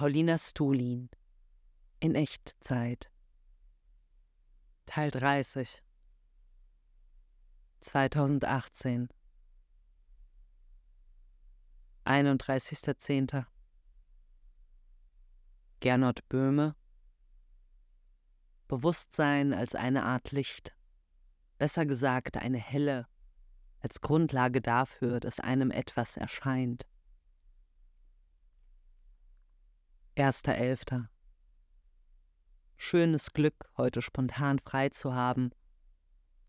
Paulina Stulin. In Echtzeit. Teil 30 2018 31.10. Gernot Böhme. Bewusstsein als eine Art Licht, besser gesagt eine helle, als Grundlage dafür, dass einem etwas erscheint. 1.11. Schönes Glück, heute spontan frei zu haben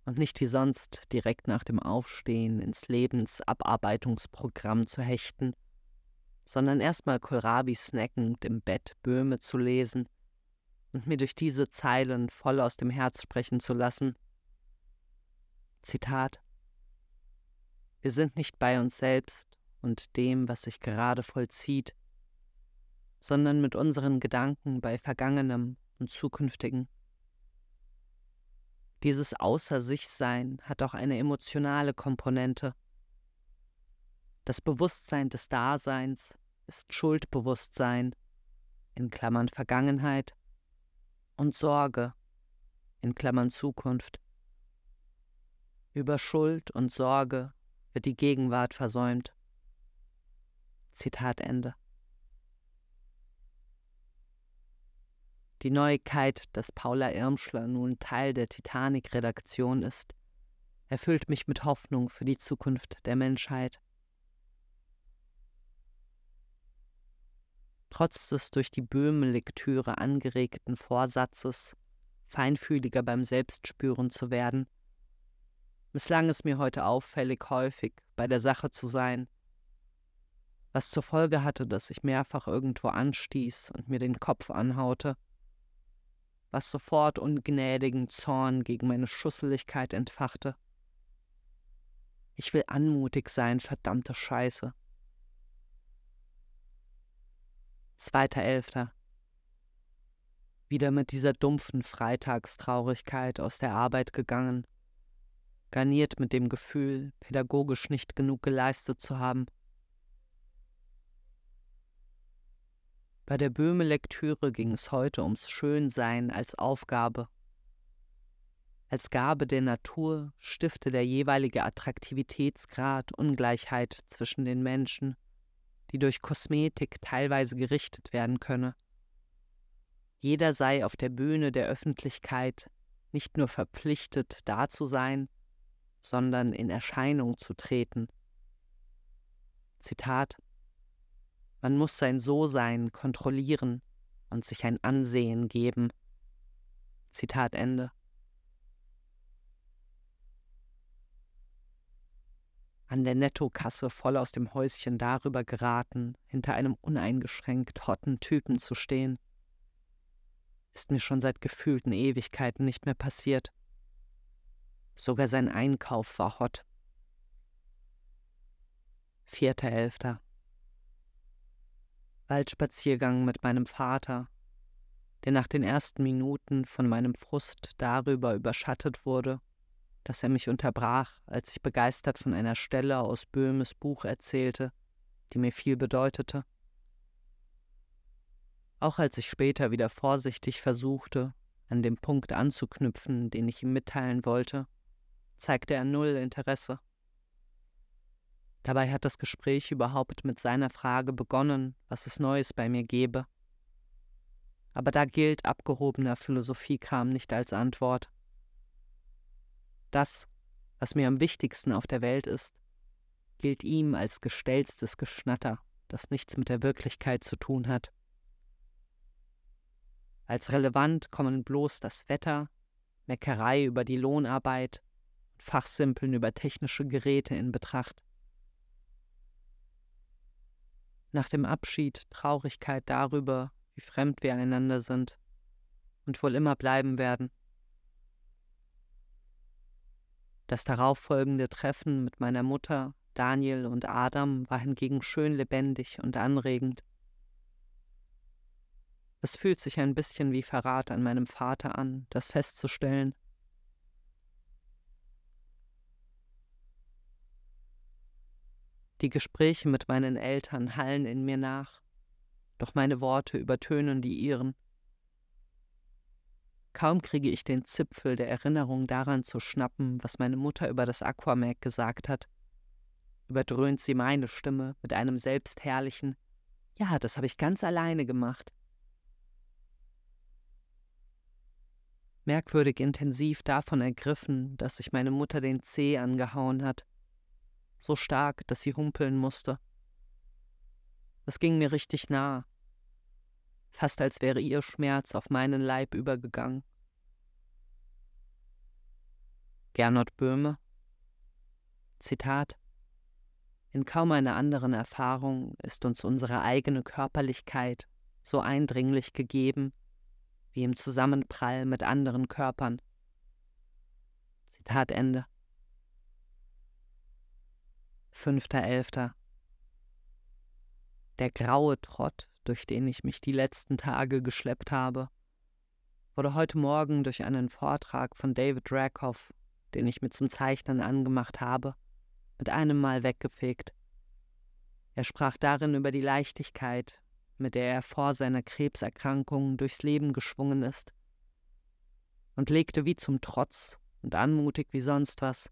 und nicht wie sonst direkt nach dem Aufstehen ins Lebensabarbeitungsprogramm zu hechten, sondern erstmal Kohlrabi snackend im Bett Böhme zu lesen und mir durch diese Zeilen voll aus dem Herz sprechen zu lassen. Zitat Wir sind nicht bei uns selbst und dem, was sich gerade vollzieht, sondern mit unseren Gedanken bei Vergangenem und Zukünftigen. Dieses Außer sich Sein hat auch eine emotionale Komponente. Das Bewusstsein des Daseins ist Schuldbewusstsein, in Klammern Vergangenheit, und Sorge, in Klammern Zukunft. Über Schuld und Sorge wird die Gegenwart versäumt. Zitat Ende. Die Neuigkeit, dass Paula Irmschler nun Teil der Titanic-Redaktion ist, erfüllt mich mit Hoffnung für die Zukunft der Menschheit. Trotz des durch die Böhme-Lektüre angeregten Vorsatzes, feinfühliger beim Selbstspüren zu werden, misslang es mir heute auffällig häufig, bei der Sache zu sein, was zur Folge hatte, dass ich mehrfach irgendwo anstieß und mir den Kopf anhaute was sofort ungnädigen Zorn gegen meine Schusseligkeit entfachte. Ich will anmutig sein, verdammte Scheiße. Zweiter Elfter. Wieder mit dieser dumpfen Freitagstraurigkeit aus der Arbeit gegangen, garniert mit dem Gefühl, pädagogisch nicht genug geleistet zu haben. Bei der Böhme-Lektüre ging es heute ums Schönsein als Aufgabe. Als Gabe der Natur stifte der jeweilige Attraktivitätsgrad Ungleichheit zwischen den Menschen, die durch Kosmetik teilweise gerichtet werden könne. Jeder sei auf der Bühne der Öffentlichkeit nicht nur verpflichtet, da zu sein, sondern in Erscheinung zu treten. Zitat man muss sein So-Sein kontrollieren und sich ein Ansehen geben. Zitat Ende. An der Nettokasse voll aus dem Häuschen darüber geraten, hinter einem uneingeschränkt hotten Typen zu stehen. Ist mir schon seit gefühlten Ewigkeiten nicht mehr passiert. Sogar sein Einkauf war hot. Vierter Elfter. Waldspaziergang mit meinem Vater, der nach den ersten Minuten von meinem Frust darüber überschattet wurde, dass er mich unterbrach, als ich begeistert von einer Stelle aus Böhmes Buch erzählte, die mir viel bedeutete. Auch als ich später wieder vorsichtig versuchte, an dem Punkt anzuknüpfen, den ich ihm mitteilen wollte, zeigte er null Interesse. Dabei hat das Gespräch überhaupt mit seiner Frage begonnen, was es Neues bei mir gebe. Aber da gilt abgehobener Philosophiekram nicht als Antwort. Das, was mir am wichtigsten auf der Welt ist, gilt ihm als gestellstes Geschnatter, das nichts mit der Wirklichkeit zu tun hat. Als relevant kommen bloß das Wetter, Meckerei über die Lohnarbeit und Fachsimpeln über technische Geräte in Betracht. Nach dem Abschied Traurigkeit darüber, wie fremd wir einander sind und wohl immer bleiben werden. Das darauffolgende Treffen mit meiner Mutter, Daniel und Adam war hingegen schön lebendig und anregend. Es fühlt sich ein bisschen wie Verrat an meinem Vater an, das festzustellen. Die Gespräche mit meinen Eltern hallen in mir nach. doch meine Worte übertönen die ihren. Kaum kriege ich den Zipfel der Erinnerung daran zu schnappen, was meine Mutter über das Aquamag gesagt hat, überdröhnt sie meine Stimme mit einem selbstherrlichen Ja, das habe ich ganz alleine gemacht. Merkwürdig intensiv davon ergriffen, dass sich meine Mutter den Zeh angehauen hat, so stark, dass sie humpeln musste. Es ging mir richtig nah, fast als wäre ihr Schmerz auf meinen Leib übergegangen. Gernot Böhme Zitat In kaum einer anderen Erfahrung ist uns unsere eigene Körperlichkeit so eindringlich gegeben wie im Zusammenprall mit anderen Körpern. Zitat Ende. 5.11. Der graue Trott, durch den ich mich die letzten Tage geschleppt habe, wurde heute Morgen durch einen Vortrag von David Rakoff, den ich mir zum Zeichnen angemacht habe, mit einem Mal weggefegt. Er sprach darin über die Leichtigkeit, mit der er vor seiner Krebserkrankung durchs Leben geschwungen ist, und legte wie zum Trotz und anmutig wie sonst was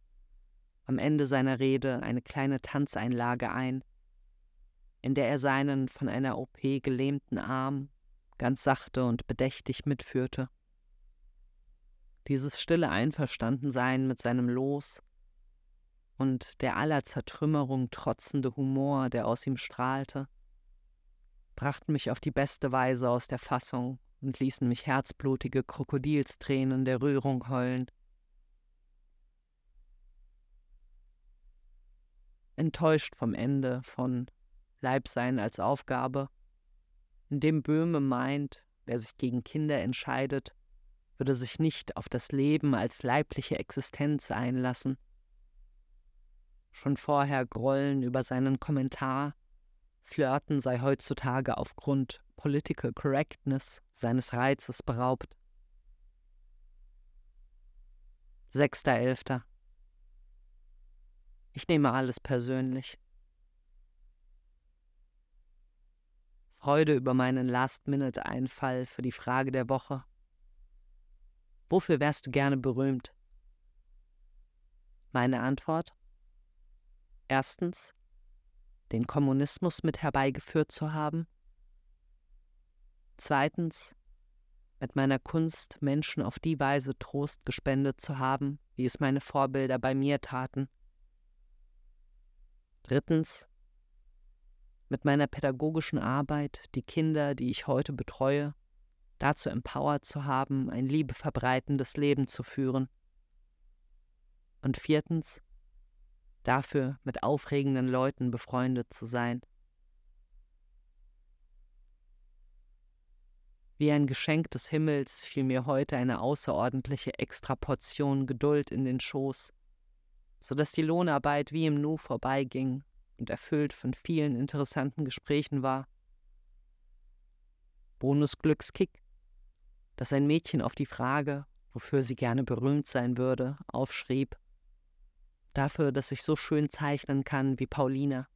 am Ende seiner Rede eine kleine Tanzeinlage ein, in der er seinen von einer OP gelähmten Arm ganz sachte und bedächtig mitführte. Dieses stille Einverstandensein mit seinem Los und der aller Zertrümmerung trotzende Humor, der aus ihm strahlte, brachten mich auf die beste Weise aus der Fassung und ließen mich herzblutige Krokodilstränen der Rührung heulen. Enttäuscht vom Ende von Leibsein als Aufgabe, in dem Böhme meint, wer sich gegen Kinder entscheidet, würde sich nicht auf das Leben als leibliche Existenz einlassen. Schon vorher Grollen über seinen Kommentar, Flirten sei heutzutage aufgrund Political Correctness seines Reizes beraubt. 6.11. Ich nehme alles persönlich. Freude über meinen Last-Minute-Einfall für die Frage der Woche. Wofür wärst du gerne berühmt? Meine Antwort? Erstens, den Kommunismus mit herbeigeführt zu haben. Zweitens, mit meiner Kunst Menschen auf die Weise Trost gespendet zu haben, wie es meine Vorbilder bei mir taten. Drittens, mit meiner pädagogischen Arbeit die Kinder, die ich heute betreue, dazu empowert zu haben, ein liebeverbreitendes Leben zu führen. Und viertens, dafür mit aufregenden Leuten befreundet zu sein. Wie ein Geschenk des Himmels fiel mir heute eine außerordentliche Extraportion Geduld in den Schoß, so dass die Lohnarbeit wie im Nu vorbeiging und erfüllt von vielen interessanten Gesprächen war. Bonusglückskick, dass ein Mädchen auf die Frage, wofür sie gerne berühmt sein würde, aufschrieb, dafür, dass ich so schön zeichnen kann wie Paulina.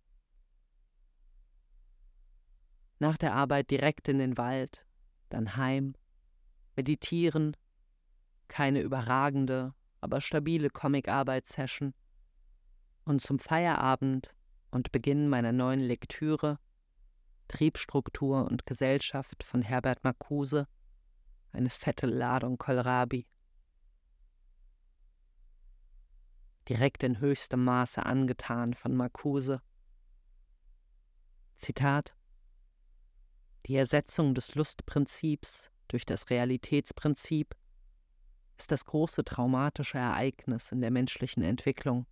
Nach der Arbeit direkt in den Wald, dann heim, meditieren, keine überragende, aber stabile Comic-Arbeitssession und zum Feierabend und Beginn meiner neuen Lektüre Triebstruktur und Gesellschaft von Herbert Marcuse eine fette Ladung Kohlrabi. direkt in höchstem Maße angetan von Marcuse. Zitat Die Ersetzung des Lustprinzips durch das Realitätsprinzip ist das große traumatische Ereignis in der menschlichen Entwicklung.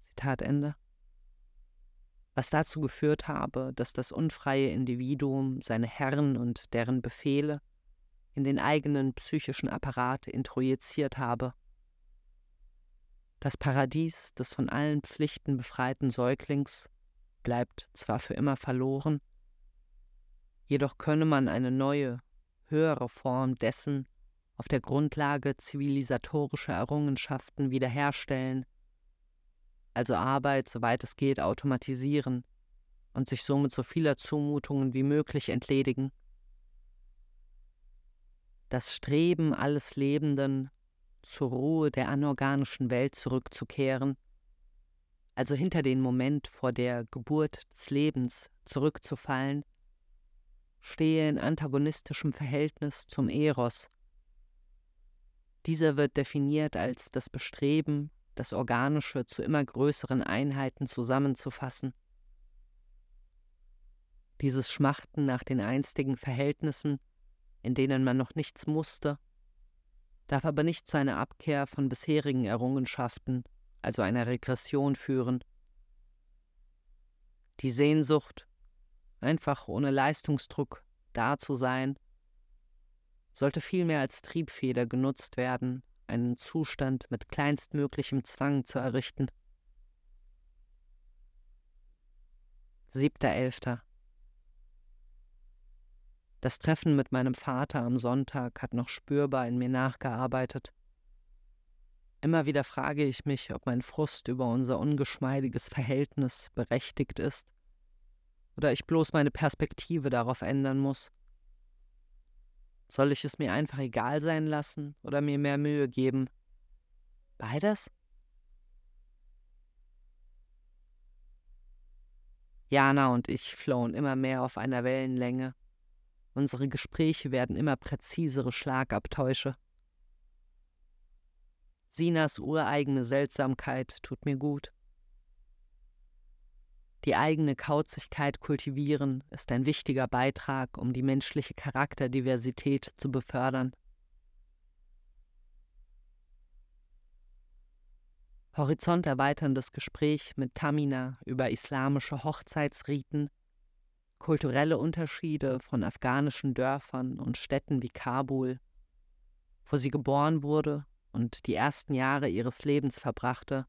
Zitat Ende. Was dazu geführt habe, dass das unfreie Individuum seine Herren und deren Befehle in den eigenen psychischen Apparat introjiziert habe das Paradies des von allen Pflichten befreiten Säuglings bleibt zwar für immer verloren, jedoch könne man eine neue, höhere Form dessen auf der Grundlage zivilisatorischer Errungenschaften wiederherstellen, also Arbeit, soweit es geht, automatisieren und sich somit so vieler Zumutungen wie möglich entledigen. Das Streben alles Lebenden, zur Ruhe der anorganischen Welt zurückzukehren, also hinter den Moment vor der Geburt des Lebens zurückzufallen, stehe in antagonistischem Verhältnis zum Eros. Dieser wird definiert als das Bestreben, das Organische zu immer größeren Einheiten zusammenzufassen. Dieses Schmachten nach den einstigen Verhältnissen, in denen man noch nichts musste, darf aber nicht zu einer Abkehr von bisherigen Errungenschaften, also einer Regression führen. Die Sehnsucht, einfach ohne Leistungsdruck da zu sein, sollte vielmehr als Triebfeder genutzt werden, einen Zustand mit kleinstmöglichem Zwang zu errichten. 7.11. Das Treffen mit meinem Vater am Sonntag hat noch spürbar in mir nachgearbeitet. Immer wieder frage ich mich, ob mein Frust über unser ungeschmeidiges Verhältnis berechtigt ist oder ich bloß meine Perspektive darauf ändern muss. Soll ich es mir einfach egal sein lassen oder mir mehr Mühe geben? Beides? Jana und ich flohen immer mehr auf einer Wellenlänge. Unsere Gespräche werden immer präzisere Schlagabtäusche. Sinas ureigene Seltsamkeit tut mir gut. Die eigene Kauzigkeit kultivieren ist ein wichtiger Beitrag, um die menschliche Charakterdiversität zu befördern. Horizonterweiterndes Gespräch mit Tamina über islamische Hochzeitsriten, kulturelle Unterschiede von afghanischen Dörfern und Städten wie Kabul, wo sie geboren wurde und die ersten Jahre ihres Lebens verbrachte,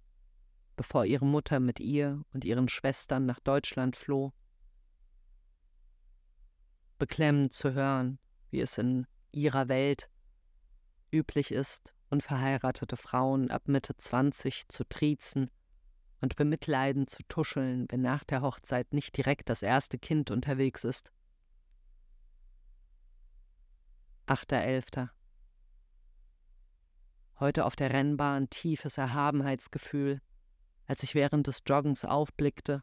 bevor ihre Mutter mit ihr und ihren Schwestern nach Deutschland floh. Beklemmend zu hören, wie es in ihrer Welt üblich ist, unverheiratete Frauen ab Mitte 20 zu triezen und bemitleidend zu tuscheln, wenn nach der Hochzeit nicht direkt das erste Kind unterwegs ist. 8.11. Heute auf der Rennbahn tiefes Erhabenheitsgefühl, als ich während des Joggens aufblickte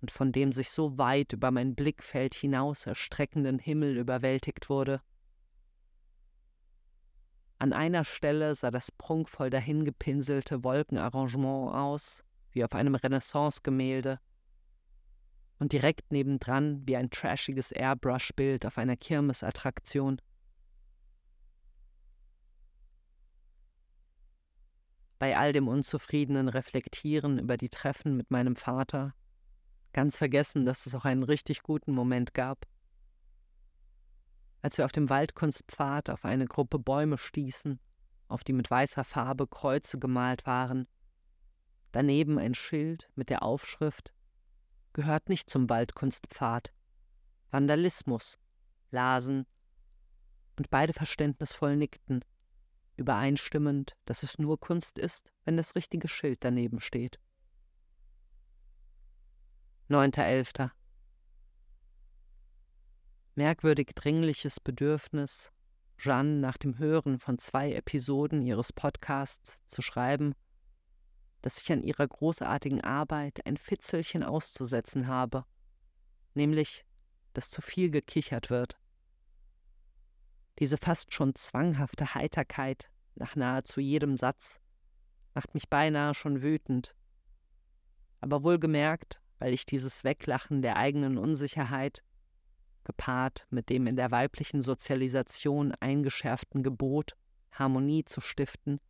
und von dem sich so weit über mein Blickfeld hinaus erstreckenden Himmel überwältigt wurde. An einer Stelle sah das prunkvoll dahingepinselte Wolkenarrangement aus, wie auf einem Renaissance-Gemälde, und direkt nebendran wie ein trashiges Airbrush-Bild auf einer Kirmesattraktion. Bei all dem unzufriedenen Reflektieren über die Treffen mit meinem Vater, ganz vergessen, dass es auch einen richtig guten Moment gab. Als wir auf dem Waldkunstpfad auf eine Gruppe Bäume stießen, auf die mit weißer Farbe Kreuze gemalt waren, daneben ein Schild mit der Aufschrift Gehört nicht zum Waldkunstpfad. Vandalismus, lasen, und beide verständnisvoll nickten übereinstimmend, dass es nur Kunst ist, wenn das richtige Schild daneben steht. 9.11. Merkwürdig dringliches Bedürfnis, Jeanne nach dem Hören von zwei Episoden ihres Podcasts zu schreiben, dass ich an ihrer großartigen Arbeit ein Fitzelchen auszusetzen habe, nämlich, dass zu viel gekichert wird. Diese fast schon zwanghafte Heiterkeit nach nahezu jedem Satz macht mich beinahe schon wütend. Aber wohlgemerkt, weil ich dieses Weglachen der eigenen Unsicherheit, gepaart mit dem in der weiblichen Sozialisation eingeschärften Gebot, Harmonie zu stiften,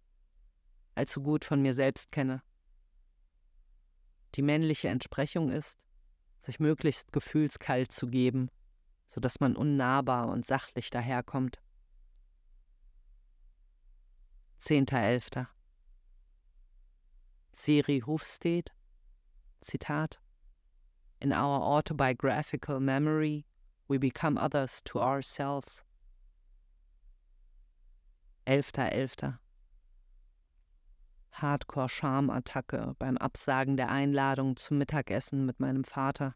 allzu gut von mir selbst kenne. Die männliche Entsprechung ist, sich möglichst gefühlskalt zu geben so dass man unnahbar und sachlich daherkommt. 10.11. Siri Hufstedt, Zitat, In our autobiographical memory, we become others to ourselves. 11.11. Hardcore-Schamattacke beim Absagen der Einladung zum Mittagessen mit meinem Vater.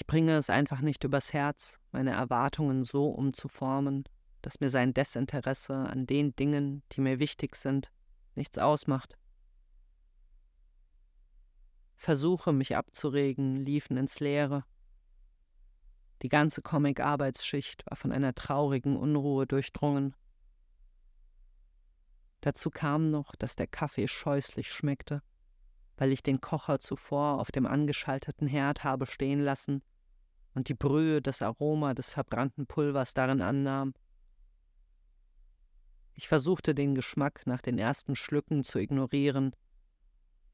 Ich bringe es einfach nicht übers Herz, meine Erwartungen so umzuformen, dass mir sein Desinteresse an den Dingen, die mir wichtig sind, nichts ausmacht. Versuche, mich abzuregen, liefen ins Leere. Die ganze Comic-Arbeitsschicht war von einer traurigen Unruhe durchdrungen. Dazu kam noch, dass der Kaffee scheußlich schmeckte, weil ich den Kocher zuvor auf dem angeschalteten Herd habe stehen lassen und die Brühe das Aroma des verbrannten Pulvers darin annahm. Ich versuchte den Geschmack nach den ersten Schlücken zu ignorieren,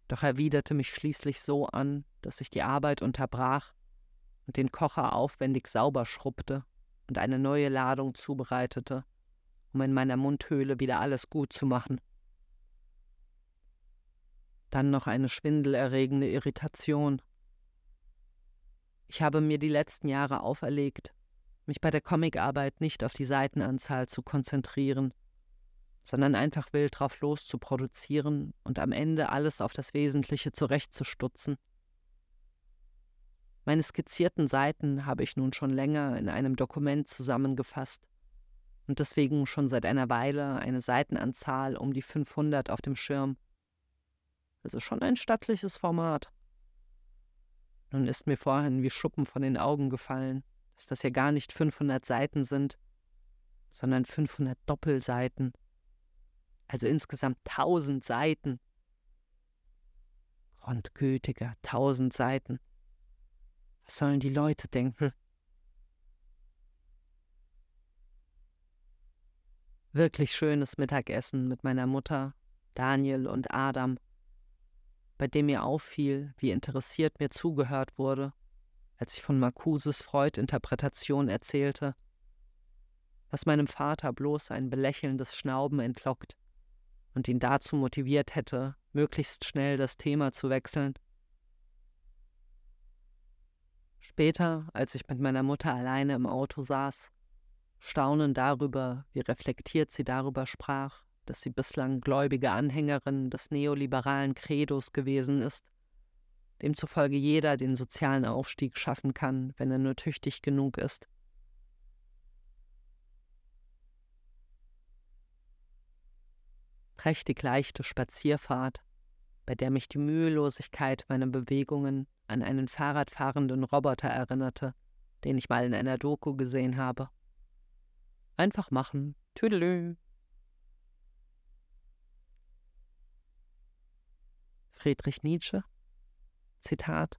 doch erwiderte mich schließlich so an, dass ich die Arbeit unterbrach und den Kocher aufwendig sauber schrubbte und eine neue Ladung zubereitete, um in meiner Mundhöhle wieder alles gut zu machen. Dann noch eine schwindelerregende Irritation. Ich habe mir die letzten Jahre auferlegt, mich bei der Comicarbeit nicht auf die Seitenanzahl zu konzentrieren, sondern einfach wild drauf los zu produzieren und am Ende alles auf das Wesentliche zurechtzustutzen. Meine skizzierten Seiten habe ich nun schon länger in einem Dokument zusammengefasst und deswegen schon seit einer Weile eine Seitenanzahl um die 500 auf dem Schirm. Also schon ein stattliches Format. Nun ist mir vorhin wie Schuppen von den Augen gefallen, dass das ja gar nicht 500 Seiten sind, sondern 500 Doppelseiten. Also insgesamt 1000 Seiten. Grundgültiger, 1000 Seiten. Was sollen die Leute denken? Wirklich schönes Mittagessen mit meiner Mutter, Daniel und Adam bei dem mir auffiel, wie interessiert mir zugehört wurde, als ich von Marcuses Freud-Interpretation erzählte, was meinem Vater bloß ein belächelndes Schnauben entlockt und ihn dazu motiviert hätte, möglichst schnell das Thema zu wechseln. Später, als ich mit meiner Mutter alleine im Auto saß, staunen darüber, wie reflektiert sie darüber sprach, dass sie bislang gläubige Anhängerin des neoliberalen Credos gewesen ist, demzufolge jeder den sozialen Aufstieg schaffen kann, wenn er nur tüchtig genug ist. Prächtig leichte Spazierfahrt, bei der mich die Mühelosigkeit meiner Bewegungen an einen Fahrradfahrenden Roboter erinnerte, den ich mal in einer Doku gesehen habe. Einfach machen. Tüdelü. Friedrich Nietzsche. Zitat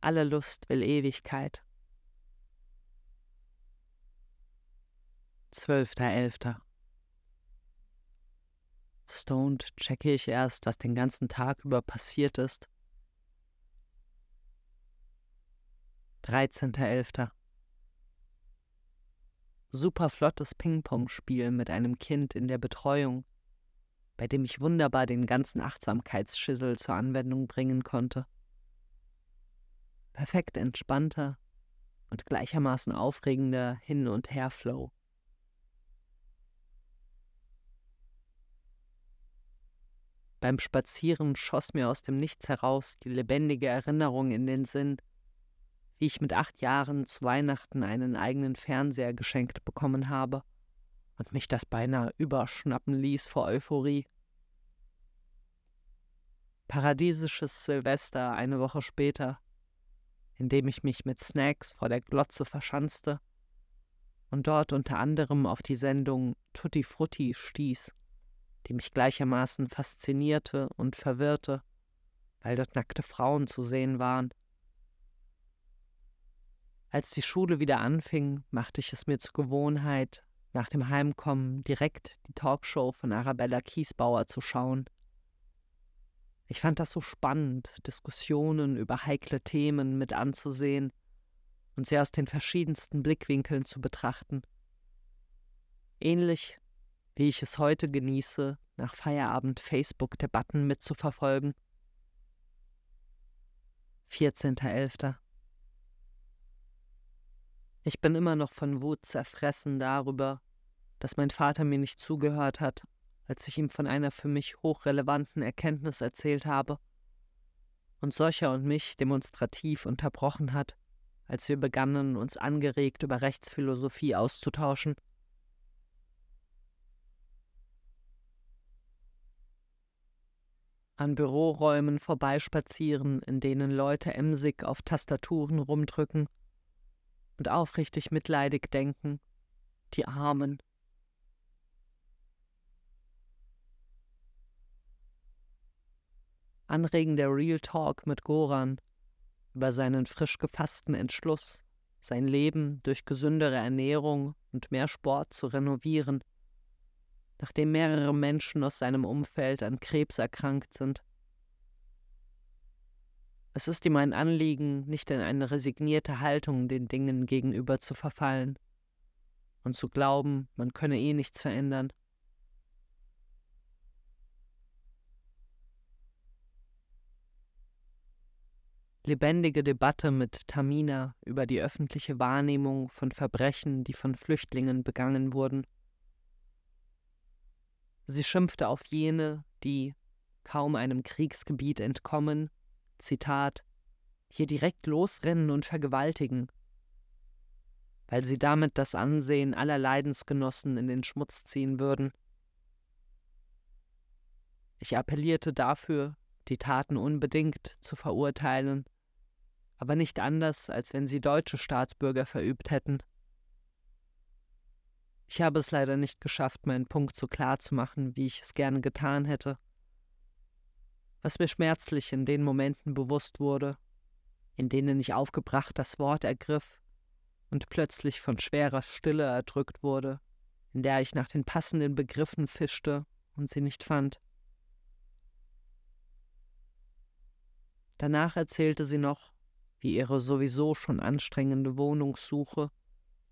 Alle Lust will Ewigkeit. 12.11. Stoned checke ich erst, was den ganzen Tag über passiert ist. 13.11. Super flottes Ping-Pong-Spiel mit einem Kind in der Betreuung bei dem ich wunderbar den ganzen Achtsamkeitsschissel zur Anwendung bringen konnte. Perfekt entspannter und gleichermaßen aufregender Hin- und Herflow. Beim Spazieren schoss mir aus dem Nichts heraus die lebendige Erinnerung in den Sinn, wie ich mit acht Jahren zu Weihnachten einen eigenen Fernseher geschenkt bekommen habe und mich das beinahe überschnappen ließ vor Euphorie. Paradiesisches Silvester eine Woche später, in dem ich mich mit Snacks vor der Glotze verschanzte und dort unter anderem auf die Sendung Tutti Frutti stieß, die mich gleichermaßen faszinierte und verwirrte, weil dort nackte Frauen zu sehen waren. Als die Schule wieder anfing, machte ich es mir zur Gewohnheit, nach dem Heimkommen direkt die Talkshow von Arabella Kiesbauer zu schauen. Ich fand das so spannend, Diskussionen über heikle Themen mit anzusehen und sie aus den verschiedensten Blickwinkeln zu betrachten. Ähnlich wie ich es heute genieße, nach Feierabend Facebook-Debatten mitzuverfolgen. 14.11. Ich bin immer noch von Wut zerfressen darüber, dass mein Vater mir nicht zugehört hat, als ich ihm von einer für mich hochrelevanten Erkenntnis erzählt habe und Solcher und mich demonstrativ unterbrochen hat, als wir begannen, uns angeregt über Rechtsphilosophie auszutauschen. An Büroräumen vorbeispazieren, in denen Leute emsig auf Tastaturen rumdrücken und aufrichtig mitleidig denken, die Armen. Anregender Real Talk mit Goran über seinen frisch gefassten Entschluss, sein Leben durch gesündere Ernährung und mehr Sport zu renovieren, nachdem mehrere Menschen aus seinem Umfeld an Krebs erkrankt sind. Es ist ihm ein Anliegen, nicht in eine resignierte Haltung den Dingen gegenüber zu verfallen und zu glauben, man könne eh nichts verändern. lebendige Debatte mit Tamina über die öffentliche Wahrnehmung von Verbrechen, die von Flüchtlingen begangen wurden. Sie schimpfte auf jene, die, kaum einem Kriegsgebiet entkommen, Zitat, hier direkt losrennen und vergewaltigen, weil sie damit das Ansehen aller Leidensgenossen in den Schmutz ziehen würden. Ich appellierte dafür, die Taten unbedingt zu verurteilen aber nicht anders, als wenn sie deutsche Staatsbürger verübt hätten. Ich habe es leider nicht geschafft, meinen Punkt so klar zu machen, wie ich es gerne getan hätte. Was mir schmerzlich in den Momenten bewusst wurde, in denen ich aufgebracht das Wort ergriff und plötzlich von schwerer Stille erdrückt wurde, in der ich nach den passenden Begriffen fischte und sie nicht fand. Danach erzählte sie noch, wie ihre sowieso schon anstrengende Wohnungssuche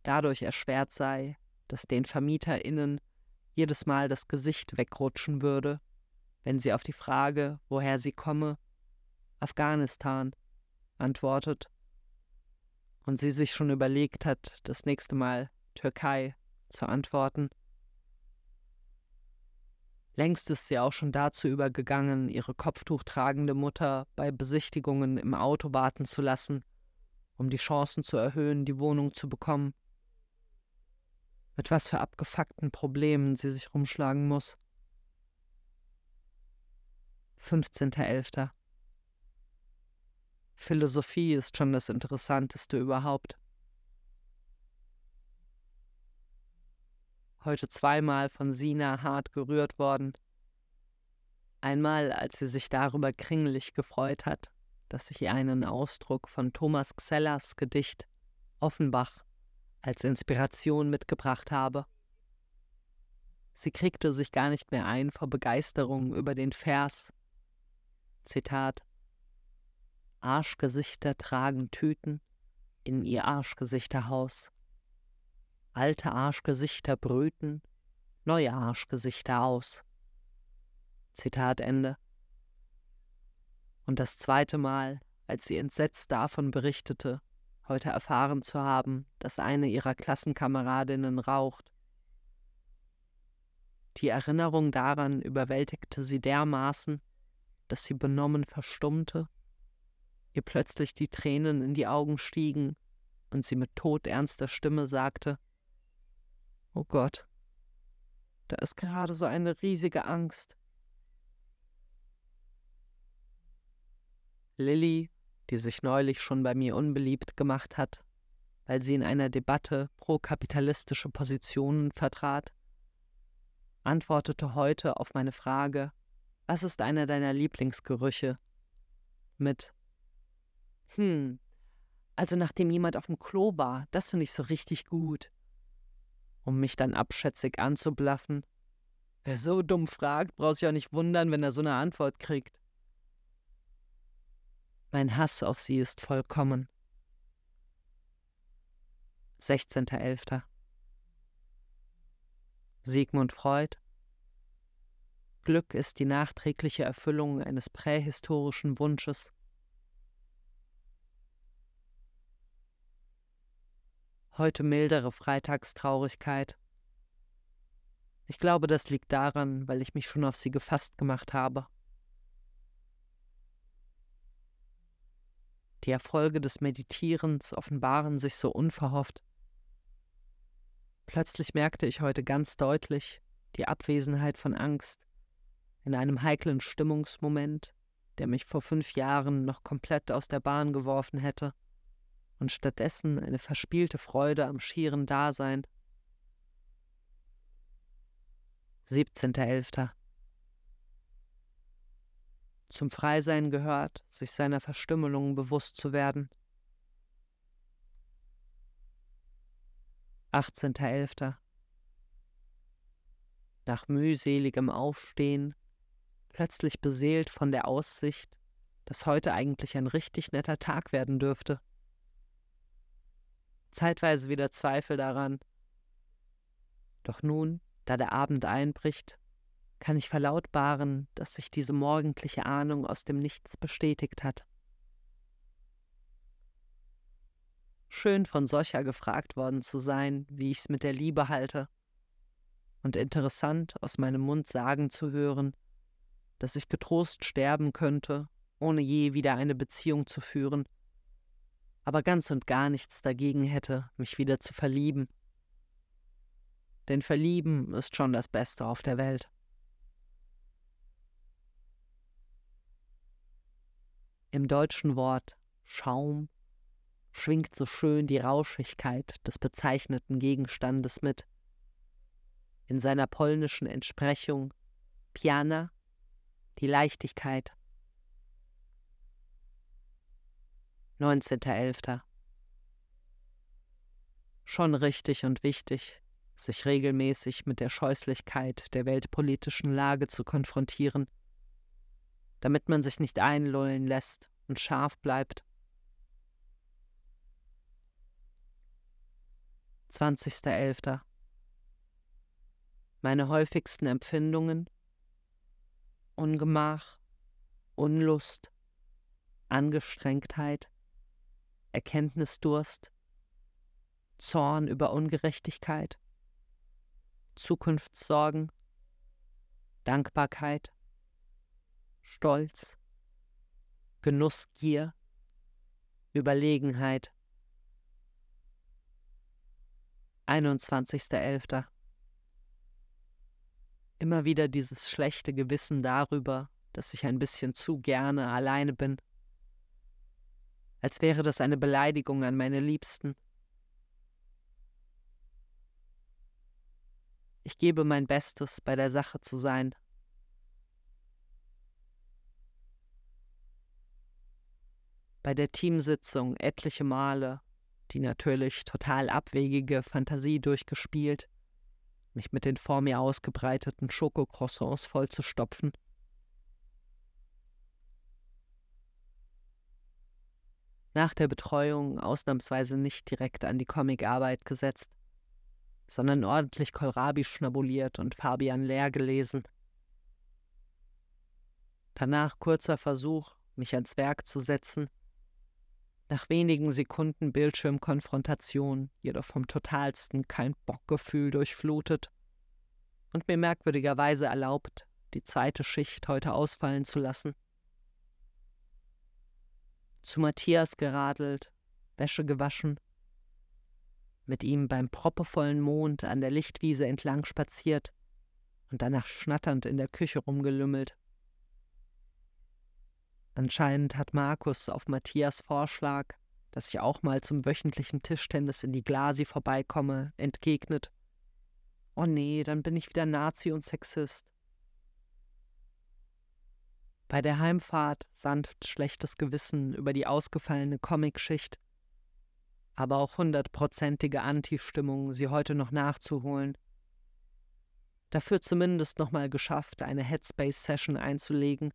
dadurch erschwert sei, dass den VermieterInnen jedes Mal das Gesicht wegrutschen würde, wenn sie auf die Frage, woher sie komme, Afghanistan, antwortet und sie sich schon überlegt hat, das nächste Mal Türkei zu antworten. Längst ist sie auch schon dazu übergegangen, ihre kopftuchtragende Mutter bei Besichtigungen im Auto warten zu lassen, um die Chancen zu erhöhen, die Wohnung zu bekommen. Mit was für abgefuckten Problemen sie sich rumschlagen muss. 15.11. Philosophie ist schon das Interessanteste überhaupt. heute zweimal von Sina hart gerührt worden. Einmal, als sie sich darüber kringlich gefreut hat, dass ich ihr einen Ausdruck von Thomas Xellers Gedicht Offenbach als Inspiration mitgebracht habe. Sie kriegte sich gar nicht mehr ein vor Begeisterung über den Vers. Zitat Arschgesichter tragen Tüten in ihr Arschgesichterhaus. Alte Arschgesichter brüten, neue Arschgesichter aus. Zitat Ende. Und das zweite Mal, als sie entsetzt davon berichtete, heute erfahren zu haben, dass eine ihrer Klassenkameradinnen raucht. Die Erinnerung daran überwältigte sie dermaßen, dass sie benommen verstummte, ihr plötzlich die Tränen in die Augen stiegen und sie mit todernster Stimme sagte Oh Gott, da ist gerade so eine riesige Angst. Lilly, die sich neulich schon bei mir unbeliebt gemacht hat, weil sie in einer Debatte pro-kapitalistische Positionen vertrat, antwortete heute auf meine Frage, was ist einer deiner Lieblingsgerüche? mit Hm, also nachdem jemand auf dem Klo war, das finde ich so richtig gut um mich dann abschätzig anzublaffen. Wer so dumm fragt, braucht sich auch nicht wundern, wenn er so eine Antwort kriegt. Mein Hass auf sie ist vollkommen. 16.11. Sigmund Freud Glück ist die nachträgliche Erfüllung eines prähistorischen Wunsches. heute mildere Freitagstraurigkeit. Ich glaube, das liegt daran, weil ich mich schon auf sie gefasst gemacht habe. Die Erfolge des Meditierens offenbaren sich so unverhofft. Plötzlich merkte ich heute ganz deutlich die Abwesenheit von Angst in einem heiklen Stimmungsmoment, der mich vor fünf Jahren noch komplett aus der Bahn geworfen hätte, und stattdessen eine verspielte Freude am schieren Dasein. 17.11. Zum Freisein gehört, sich seiner Verstümmelung bewusst zu werden. 18.11. Nach mühseligem Aufstehen, plötzlich beseelt von der Aussicht, dass heute eigentlich ein richtig netter Tag werden dürfte. Zeitweise wieder Zweifel daran. Doch nun, da der Abend einbricht, kann ich verlautbaren, dass sich diese morgendliche Ahnung aus dem Nichts bestätigt hat. Schön von Socha gefragt worden zu sein, wie ich's mit der Liebe halte, und interessant aus meinem Mund sagen zu hören, dass ich getrost sterben könnte, ohne je wieder eine Beziehung zu führen, aber ganz und gar nichts dagegen hätte, mich wieder zu verlieben. Denn verlieben ist schon das Beste auf der Welt. Im deutschen Wort Schaum schwingt so schön die Rauschigkeit des bezeichneten Gegenstandes mit. In seiner polnischen Entsprechung Piana die Leichtigkeit. 19.11. Schon richtig und wichtig, sich regelmäßig mit der Scheußlichkeit der weltpolitischen Lage zu konfrontieren – damit man sich nicht einlullen lässt und scharf bleibt. 20.11. Meine häufigsten Empfindungen Ungemach, Unlust, Angestrengtheit, Erkenntnisdurst, Zorn über Ungerechtigkeit, Zukunftssorgen, Dankbarkeit, Stolz, Genussgier, Überlegenheit. 21.11. Immer wieder dieses schlechte Gewissen darüber, dass ich ein bisschen zu gerne alleine bin. Als wäre das eine Beleidigung an meine Liebsten. Ich gebe mein Bestes, bei der Sache zu sein. bei der Teamsitzung etliche Male die natürlich total abwegige Fantasie durchgespielt, mich mit den vor mir ausgebreiteten Schokocroissants vollzustopfen. Nach der Betreuung ausnahmsweise nicht direkt an die Comicarbeit gesetzt, sondern ordentlich Kohlrabi schnabuliert und Fabian leer gelesen. Danach kurzer Versuch, mich ans Werk zu setzen nach wenigen Sekunden Bildschirmkonfrontation, jedoch vom totalsten Kein-Bock-Gefühl durchflutet und mir merkwürdigerweise erlaubt, die zweite Schicht heute ausfallen zu lassen. Zu Matthias geradelt, Wäsche gewaschen, mit ihm beim proppevollen Mond an der Lichtwiese entlang spaziert und danach schnatternd in der Küche rumgelümmelt. Anscheinend hat Markus auf Matthias Vorschlag, dass ich auch mal zum wöchentlichen Tischtennis in die Glasi vorbeikomme, entgegnet. Oh nee, dann bin ich wieder Nazi und Sexist. Bei der Heimfahrt sanft schlechtes Gewissen über die ausgefallene Comicschicht, aber auch hundertprozentige Anti-Stimmung, sie heute noch nachzuholen. Dafür zumindest nochmal geschafft, eine Headspace-Session einzulegen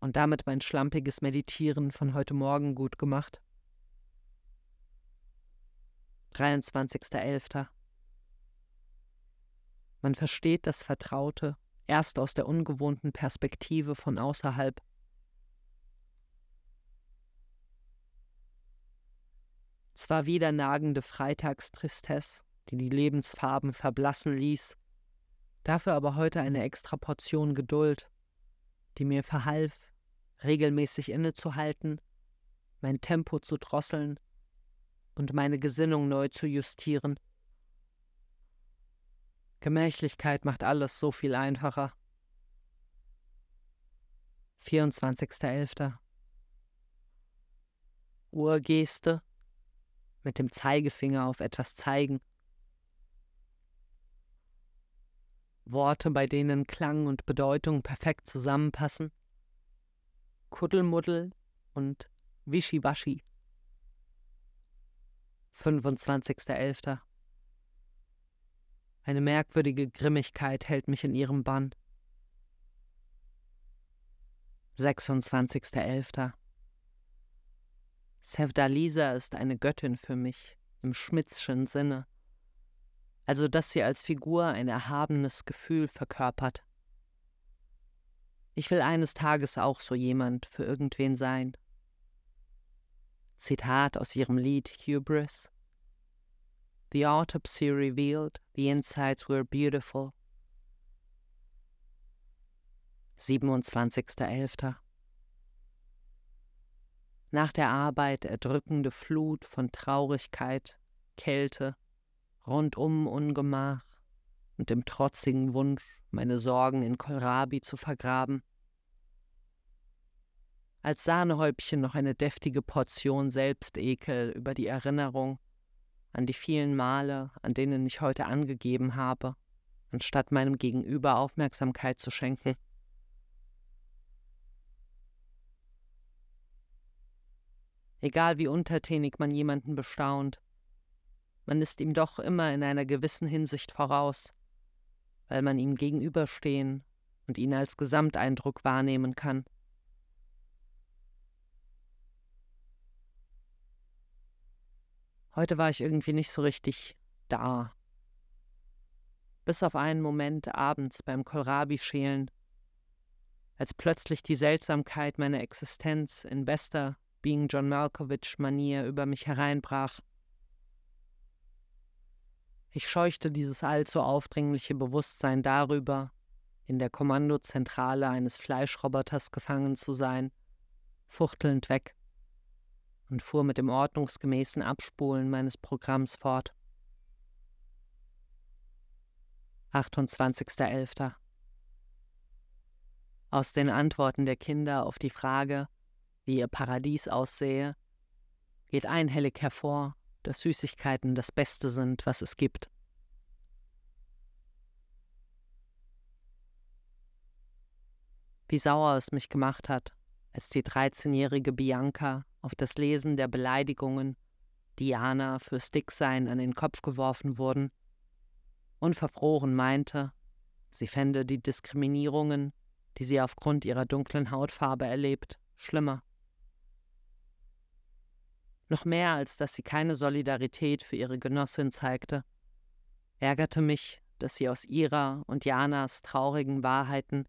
und damit mein schlampiges Meditieren von heute Morgen gut gemacht. 23.11. Man versteht das Vertraute erst aus der ungewohnten Perspektive von außerhalb. Zwar wieder nagende Freitagstristesse, die die Lebensfarben verblassen ließ, dafür aber heute eine extra Portion Geduld, die mir verhalf, regelmäßig innezuhalten, mein Tempo zu drosseln und meine Gesinnung neu zu justieren. Gemächlichkeit macht alles so viel einfacher. 24.11. Urgeste mit dem Zeigefinger auf etwas zeigen. Worte, bei denen Klang und Bedeutung perfekt zusammenpassen. Kuddelmuddel und Wischiwaschi. 25.11. Eine merkwürdige Grimmigkeit hält mich in ihrem Bann. 26.11. Sevdalisa ist eine Göttin für mich, im Schmidtschen Sinne, also dass sie als Figur ein erhabenes Gefühl verkörpert. Ich will eines Tages auch so jemand für irgendwen sein. Zitat aus ihrem Lied Hubris. The autopsy revealed the insides were beautiful. 27.11. Nach der Arbeit erdrückende Flut von Traurigkeit, Kälte, rundum Ungemach und dem trotzigen Wunsch, meine Sorgen in Kohlrabi zu vergraben. Als Sahnehäubchen noch eine deftige Portion Selbstekel über die Erinnerung an die vielen Male, an denen ich heute angegeben habe, anstatt meinem Gegenüber Aufmerksamkeit zu schenken. Egal wie untertänig man jemanden bestaunt, man ist ihm doch immer in einer gewissen Hinsicht voraus, weil man ihm gegenüberstehen und ihn als Gesamteindruck wahrnehmen kann. Heute war ich irgendwie nicht so richtig da. Bis auf einen Moment abends beim Kohlrabi-Schälen, als plötzlich die Seltsamkeit meiner Existenz in bester Being John Malkovich-Manier über mich hereinbrach. Ich scheuchte dieses allzu aufdringliche Bewusstsein darüber, in der Kommandozentrale eines Fleischroboters gefangen zu sein, fuchtelnd weg und fuhr mit dem ordnungsgemäßen Abspulen meines Programms fort. 28.11. Aus den Antworten der Kinder auf die Frage, wie ihr Paradies aussähe, geht einhellig hervor, dass Süßigkeiten das Beste sind, was es gibt. Wie sauer es mich gemacht hat, als die 13-jährige Bianca auf das Lesen der Beleidigungen, Diana fürs Dicksein an den Kopf geworfen wurden, unverfroren meinte, sie fände die Diskriminierungen, die sie aufgrund ihrer dunklen Hautfarbe erlebt, schlimmer. Noch mehr als dass sie keine Solidarität für ihre Genossin zeigte, ärgerte mich, dass sie aus ihrer und Janas traurigen Wahrheiten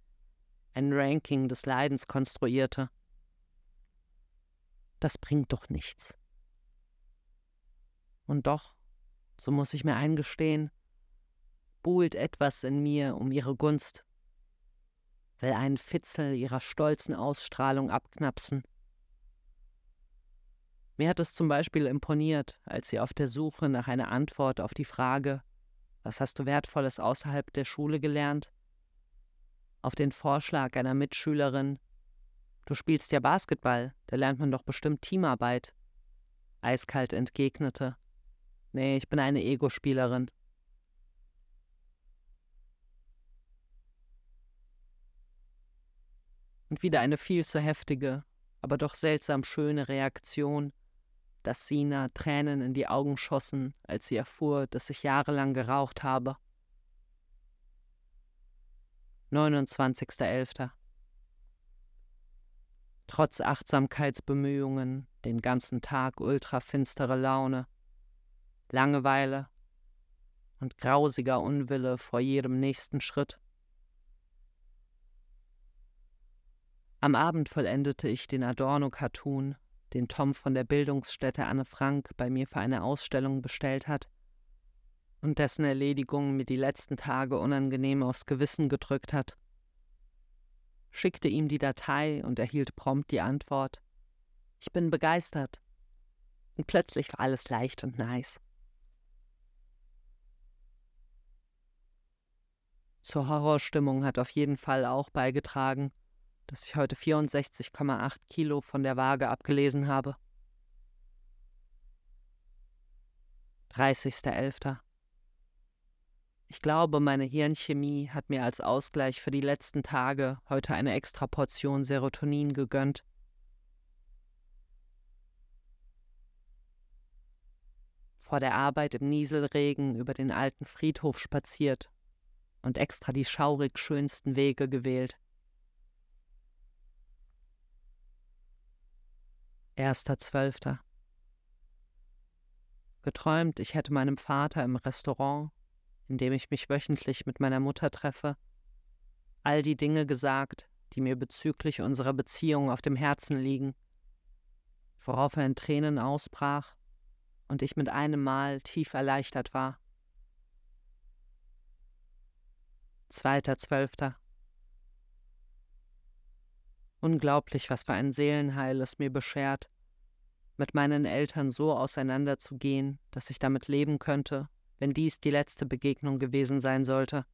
ein Ranking des Leidens konstruierte das bringt doch nichts. Und doch, so muss ich mir eingestehen, buhlt etwas in mir um ihre Gunst, will einen Fitzel ihrer stolzen Ausstrahlung abknapsen. Mir hat es zum Beispiel imponiert, als sie auf der Suche nach einer Antwort auf die Frage, was hast du Wertvolles außerhalb der Schule gelernt, auf den Vorschlag einer Mitschülerin Du spielst ja Basketball, da lernt man doch bestimmt Teamarbeit. Eiskalt entgegnete. Nee, ich bin eine Ego-Spielerin. Und wieder eine viel zu heftige, aber doch seltsam schöne Reaktion, dass Sina Tränen in die Augen schossen, als sie erfuhr, dass ich jahrelang geraucht habe. 29.11 trotz Achtsamkeitsbemühungen, den ganzen Tag ultrafinstere Laune, Langeweile und grausiger Unwille vor jedem nächsten Schritt. Am Abend vollendete ich den Adorno-Cartoon, den Tom von der Bildungsstätte Anne Frank bei mir für eine Ausstellung bestellt hat und dessen Erledigung mir die letzten Tage unangenehm aufs Gewissen gedrückt hat schickte ihm die Datei und erhielt prompt die Antwort Ich bin begeistert. Und plötzlich war alles leicht und nice. Zur Horrorstimmung hat auf jeden Fall auch beigetragen, dass ich heute 64,8 Kilo von der Waage abgelesen habe. 30.11. Ich glaube, meine Hirnchemie hat mir als Ausgleich für die letzten Tage heute eine extra Portion Serotonin gegönnt. Vor der Arbeit im Nieselregen über den alten Friedhof spaziert und extra die schaurig schönsten Wege gewählt. 1.12. Geträumt, ich hätte meinem Vater im Restaurant in dem ich mich wöchentlich mit meiner Mutter treffe, all die Dinge gesagt, die mir bezüglich unserer Beziehung auf dem Herzen liegen, worauf er in Tränen ausbrach und ich mit einem Mal tief erleichtert war. Zweiter Zwölfter. Unglaublich, was für ein Seelenheil es mir beschert, mit meinen Eltern so auseinanderzugehen, dass ich damit leben könnte, wenn dies die letzte Begegnung gewesen sein sollte.